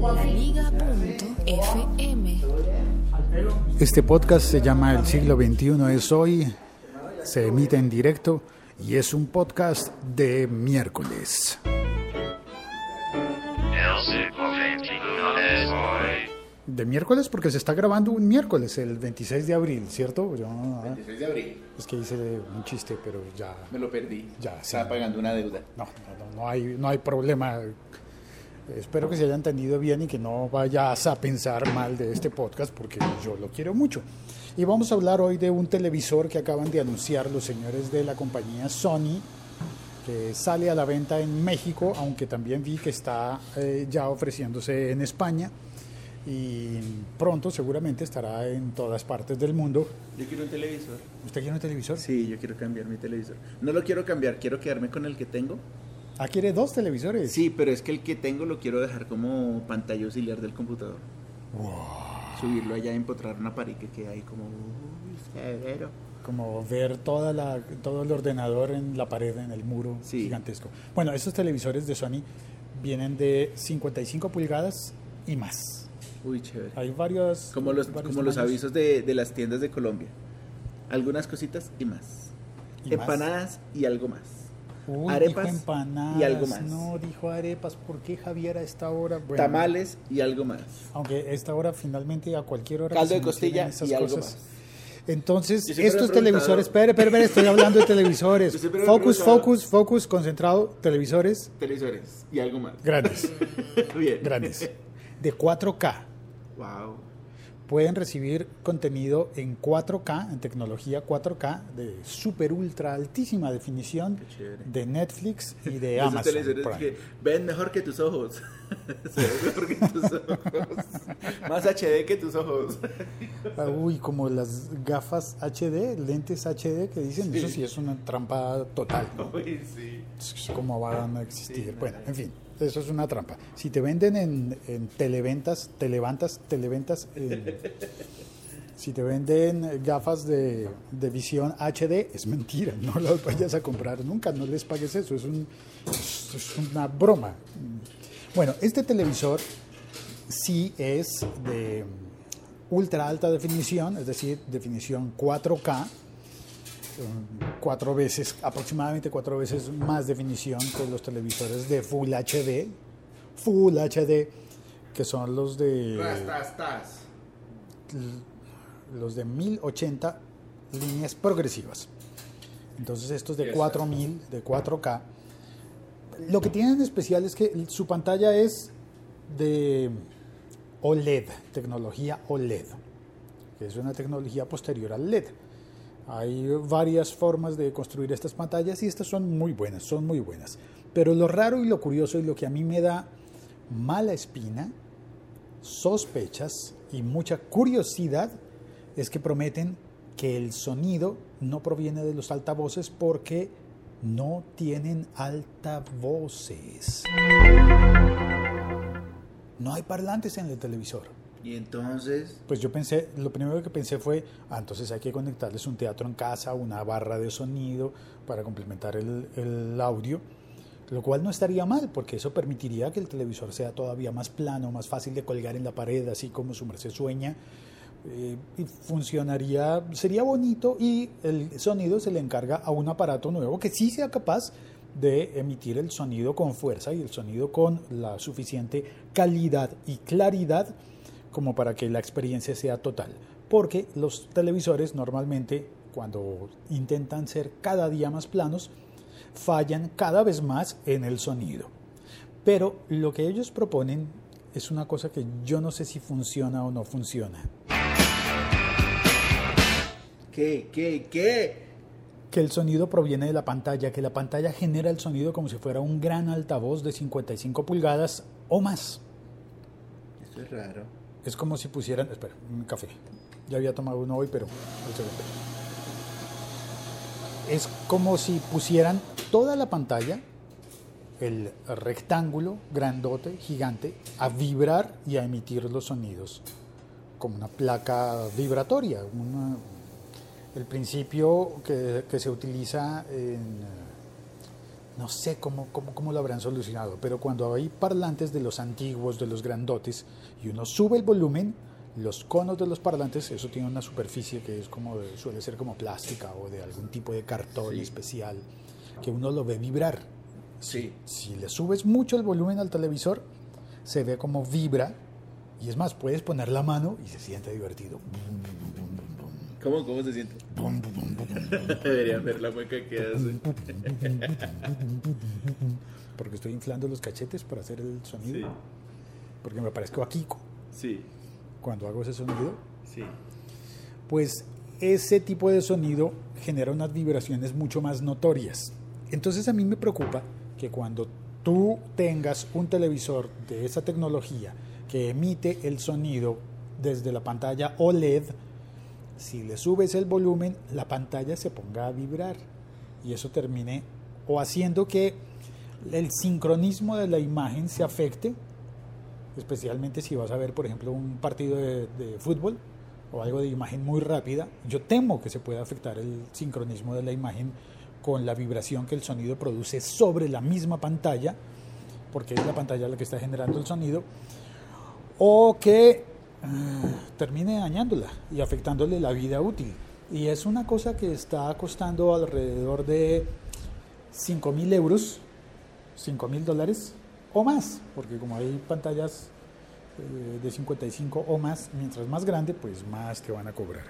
laliga.fm. Este podcast se llama El siglo XXI es hoy, se emite en directo y es un podcast de miércoles. El siglo XXI es hoy. De miércoles porque se está grabando un miércoles, el 26 de abril, ¿cierto? Yo, ah, 26 de abril. es que hice un chiste, pero ya... Me lo perdí. Ya, sí. Estaba pagando una deuda. No, no, no, no hay, no hay problema. Espero que se haya entendido bien y que no vayas a pensar mal de este podcast porque yo lo quiero mucho. Y vamos a hablar hoy de un televisor que acaban de anunciar los señores de la compañía Sony, que sale a la venta en México, aunque también vi que está eh, ya ofreciéndose en España y pronto seguramente estará en todas partes del mundo. Yo quiero un televisor. ¿Usted quiere un televisor? Sí, yo quiero cambiar mi televisor. No lo quiero cambiar, quiero quedarme con el que tengo. Ah, quiere dos televisores. Sí, pero es que el que tengo lo quiero dejar como pantalla auxiliar del computador. Subirlo allá, empotrar una pared que queda ahí como... uy, severo. como ver toda la, todo el ordenador en la pared, en el muro Sí. gigantesco. Bueno, estos televisores de Sony vienen de 55 pulgadas y más. Uy, chévere. Hay varios... Como los, varios como los avisos de, de las tiendas de Colombia. Algunas cositas y más. Y más. Empanadas y algo más. Uy, arepas dijo empanadas, y algo más. No, dijo arepas. ¿Por qué Javier a esta hora? Bueno, Tamales y algo más. Aunque a esta hora finalmente a cualquier hora... Caldo de costilla y algo cosas. más. Entonces, estos televisores... Espere, espere, espere, estoy hablando de televisores. Focus, focus, focus, concentrado, televisores Televisores y algo más. grandes, Bien. grandes. De 4K. Wow. Pueden recibir contenido en 4K, en tecnología 4K, de super ultra altísima definición de Netflix y de Amazon. Prime. que ven mejor que tus ojos. Se ven mejor que tus ojos. Más HD que tus ojos. Ah, Uy, como las gafas HD, lentes HD que dicen, Sí. eso sí es una trampa total. ¿no? Uy, sí. ¿Cómo van a existir? Sí, bueno, no, en fin, eso es una trampa. Si te venden en, en televentas, televantas, televentas, eh, si te venden gafas de, de visión HD, es mentira, no las vayas a comprar nunca, no les pagues eso, es, un, es una broma. Bueno, este televisor sí es de ultra alta definición, es decir, definición 4K, cuatro veces, aproximadamente cuatro veces más definición que los televisores de Full HD, Full HD, que son los de los de 1080 líneas progresivas. Entonces estos de 4000, de 4K. Lo que tienen en especial es que su pantalla es de OLED, tecnología OLED, que es una tecnología posterior al LED. Hay varias formas de construir estas pantallas y estas son muy buenas, son muy buenas. Pero lo raro y lo curioso y lo que a mí me da mala espina, sospechas y mucha curiosidad es que prometen que el sonido no proviene de los altavoces porque no tienen altavoces. No hay parlantes en el televisor. Y entonces. Pues yo pensé, lo primero que pensé fue, ah, entonces hay que conectarles un teatro en casa, una barra de sonido para complementar el, el audio, lo cual no estaría mal, porque eso permitiría que el televisor sea todavía más plano, más fácil de colgar en la pared, así como su merced sueña, eh, y funcionaría, sería bonito y el sonido se le encarga a un aparato nuevo que sí sea capaz de emitir el sonido con fuerza y el sonido con la suficiente calidad y claridad como para que la experiencia sea total. Porque los televisores normalmente, cuando intentan ser cada día más planos, fallan cada vez más en el sonido. Pero lo que ellos proponen es una cosa que yo no sé si funciona o no funciona. ¿Qué? ¿Qué? ¿Qué? Que el sonido proviene de la pantalla, que la pantalla genera el sonido como si fuera un gran altavoz de 55 pulgadas o más. Esto es raro. Es como si pusieran, espera, un café. Ya había tomado uno hoy, pero el segundo. Es como si pusieran toda la pantalla, el rectángulo grandote, gigante, a vibrar y a emitir los sonidos, como una placa vibratoria. el principio que, que se utiliza en, no sé cómo, cómo, cómo lo habrán solucionado, pero cuando hay parlantes de los antiguos, de los grandotes, y uno sube el volumen, los conos de los parlantes, eso tiene una superficie que es como de- suele ser como plástica o de algún tipo de cartón Sí. especial, que uno lo ve vibrar. Sí. Si le subes mucho el volumen al televisor, se ve como vibra, y es más, puedes poner la mano y se siente divertido. ¿Cómo, cómo se siente? Deberían ver la mueca que hace. Porque estoy inflando los cachetes para hacer el sonido. Sí, Porque me parezco a Kiko sí, cuando hago ese sonido. sí. Pues ese tipo de sonido genera unas vibraciones mucho más notorias. Entonces a mí me preocupa que cuando tú tengas un televisor de esa tecnología que emite el sonido desde la pantalla OLED, si le subes el volumen, la pantalla se ponga a vibrar y eso termine o haciendo que el sincronismo de la imagen se afecte, especialmente si vas a ver, por ejemplo, un partido de, fútbol o algo de imagen muy rápida. Yo temo que se pueda afectar el sincronismo de la imagen con la vibración que el sonido produce sobre la misma pantalla, porque es la pantalla la que está generando el sonido, o que termine dañándola y afectándole la vida útil. Y es una cosa que está costando alrededor de 5 mil euros, 5 mil dólares o más, porque como hay pantallas eh, de 55 o más, mientras más grande, pues más te van a cobrar.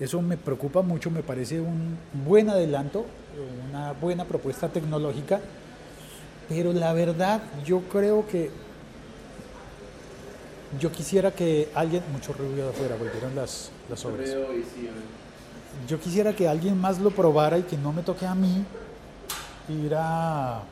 Eso me preocupa mucho, me parece un buen adelanto, una buena propuesta tecnológica, pero la verdad yo creo que yo quisiera que alguien, mucho ruido de afuera, volvieron las, las obras. Yo quisiera que alguien más lo probara y que no me toque a mí ir a, a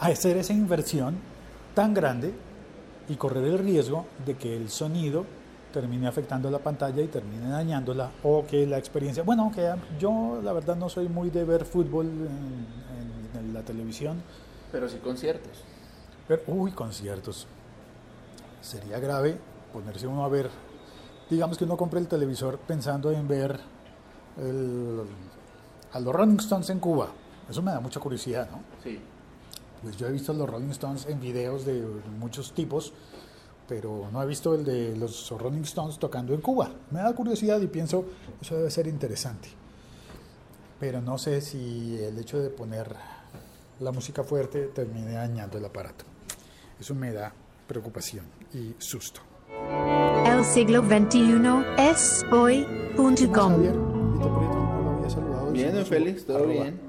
hacer esa inversión tan grande y correr el riesgo de que el sonido termine afectando la pantalla y termine dañándola o que la experiencia, bueno, que yo la verdad no soy muy de ver fútbol en, en- en la televisión, Pero sí conciertos. pero, uy, conciertos. Sería grave ponerse uno a ver, digamos que uno compre el televisor pensando en ver el- a los Rolling Stones en Cuba. Eso me da mucha curiosidad, ¿no? Sí. Pues yo he visto los Rolling Stones en videos de muchos tipos, pero no he visto el de los Rolling Stones tocando en Cuba. Me da curiosidad y pienso, eso debe ser interesante. Pero no sé si el hecho de poner la música fuerte termine dañando el aparato. Eso me da preocupación y susto. El siglo XXI es ¿Qué más, hoy.com. Bien, don Félix, todo arroba. bien.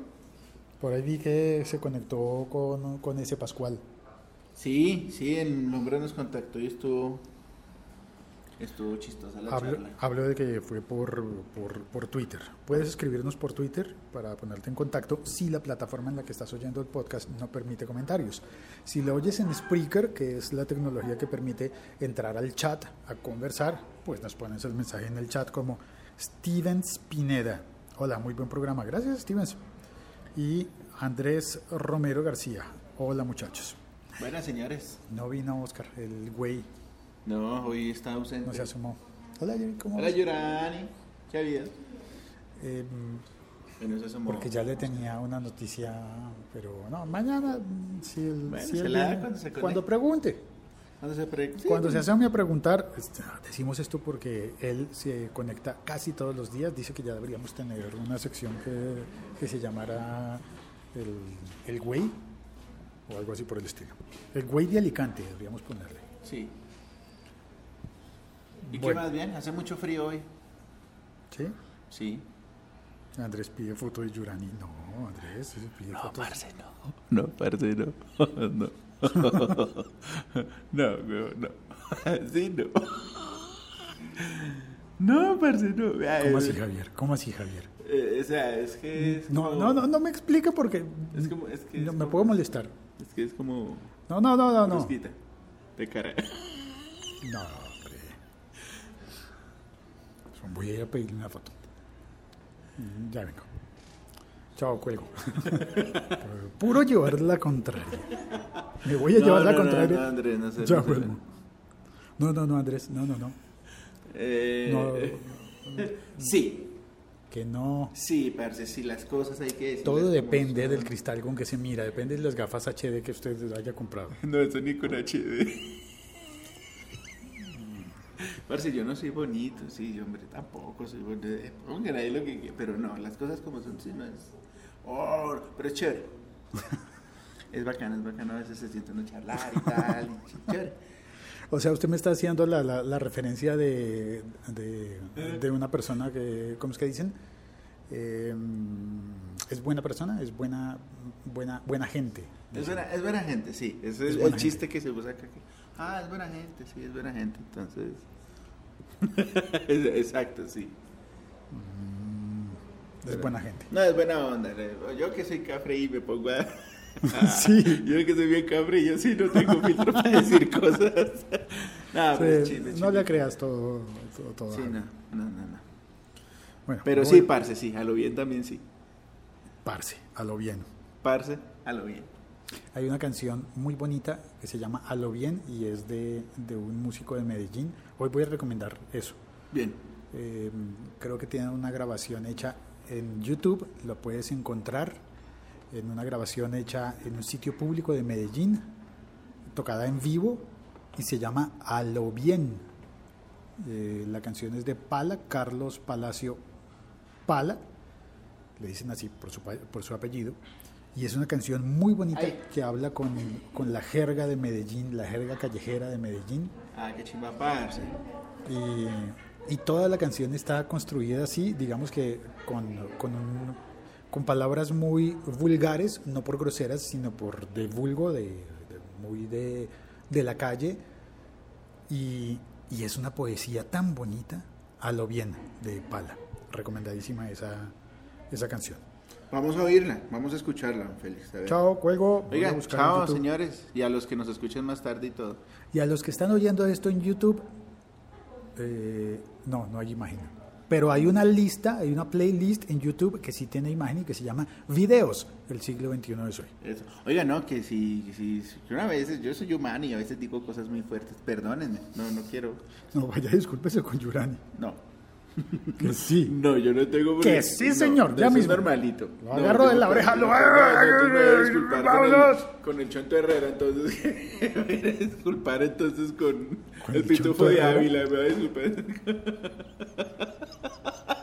Por ahí vi que se conectó con, con ese Pascual. Sí, sí, el hombre nos contactó y estuvo. Estuvo chistosa la Hablo, charla. hablo de que fue por, por, por Twitter. Puedes escribirnos por Twitter para ponerte en contacto si la plataforma en la que estás oyendo el podcast no permite comentarios. Si lo oyes en Spreaker, que es la tecnología que permite entrar al chat a conversar, pues nos pones el mensaje en el chat como Stevens Pineda. Hola, muy buen programa. Gracias, Stevens. Y Andrés Romero García. Hola, muchachos. Buenas, señores. No vino Oscar, el güey No, hoy está ausente. no se asomó. Hola, ¿cómo Hola, vas? Yorani. ¿Qué ha habido? Eh, Bueno, se asomó. Porque ya le tenía una noticia, pero no, mañana, mm, si, el, Bueno, si se la cuando se cuando pregunte, ¿Cuándo se pre- sí, cuando se pues, asome a preguntar, este, decimos esto porque él se conecta casi todos los días, dice que ya deberíamos tener una sección que, que se llamara el, el güey, o algo así por el estilo. El güey de Alicante, deberíamos ponerle. Sí. ¿Y qué Bueno. más bien? Hace mucho frío hoy. ¿Sí? Sí. Andrés pide foto de Yurani. No, Andrés pide foto. no. No, parce, no. No. No, no, no. Sí, no. No, parce, no. ¿Cómo así, Javier? ¿Cómo así, Javier? eh, o sea, es que es No, como- no, no, no me explique porque Es como, es que no, es me como- puedo molestar. Es que es como No, no, no, no, no. de cara. No, hombre. Voy a ir a pedirle una foto. Ya vengo. Chao, cuelgo. Puro llevar la contraria. Me voy a No, llevar la no, contraria. no, Andrés, no sé, no sé. vuelvo. No, no, no, Andrés. No, no, no. Eh. Sí. que no. Sí, parce, sí, las cosas hay que decir. Todo depende del cristal con que se mira, depende de las gafas HD que usted haya comprado. No, eso ni con HD. Parce, yo no soy bonito, sí, yo, hombre, tampoco soy bonito. Pongan ahí lo que quieran, pero no, las cosas como son, sí, no es. Oh, pero es chévere. es bacano, es bacano, a veces se siente uno charlar y tal, y chévere. O sea, usted me está haciendo la, la, la referencia de, de, de una persona que, ¿cómo es que dicen? Eh, es buena persona, es buena, buena, buena gente. Es buena, es buena gente, sí. Ese es, Es el chiste que se usa acá. que, ah, es buena gente, sí, es buena gente. Entonces. Es- Exacto, sí. Es buena gente. No, es buena onda. Yo que soy cafre y me pongo a. Sí. Yo que soy bien cafre y yo sí no tengo filtro para decir cosas. no, pero es Sí, chile, no chile. le creas todo. todo, todo. Sí, no, no, no, no. Bueno, Pero sí, parce, sí. A lo bien también sí. Parce, a lo bien. Parce, a lo bien. Hay una canción muy bonita que se llama A lo bien y es de, de un músico de Medellín. Hoy voy a recomendar eso. Bien. Eh, creo que tiene una grabación hecha en YouTube, lo puedes encontrar en una grabación hecha en un sitio público de Medellín, tocada en vivo y se llama A lo bien. Eh, la canción es de Pala, Carlos Palacio Pala, le dicen así por su, por su apellido, y es una canción muy bonita Ay. que habla con, con la jerga de Medellín, la jerga callejera de Medellín. Ah, qué chimba, parce. Y, y toda la canción está construida así, digamos que con, con, un- con palabras muy vulgares, no por groseras, sino por de vulgo, de, de- muy de, de la calle. Y, y es una poesía tan bonita, a lo bien, de Pala. Recomendadísima esa, esa canción. Vamos a oírla, vamos a escucharla, Félix. a ver. Chao, en chao, señores. Y a los que nos escuchen más tarde y todo. Y a los que están oyendo esto en YouTube, eh, no, no hay imagen. Pero hay una lista, hay una playlist en YouTube que sí tiene imagen y que se llama Videos, el siglo XXI de hoy. Eso. Oiga, no, que si, que si, una vez, yo soy humano y a veces digo cosas muy fuertes. Perdónenme, no, no quiero. No, vaya, discúlpese con Yurani. No. Que sí. No, yo no tengo. Que sí, señor, ya mismo. Normalito. Lo agarro de la oreja, lo- ¡Vámonos! Con el Chonto Herrera, entonces. me voy a disculpar entonces con, ¿Con el Pitufo de? Ávila. Me voy a disculpar.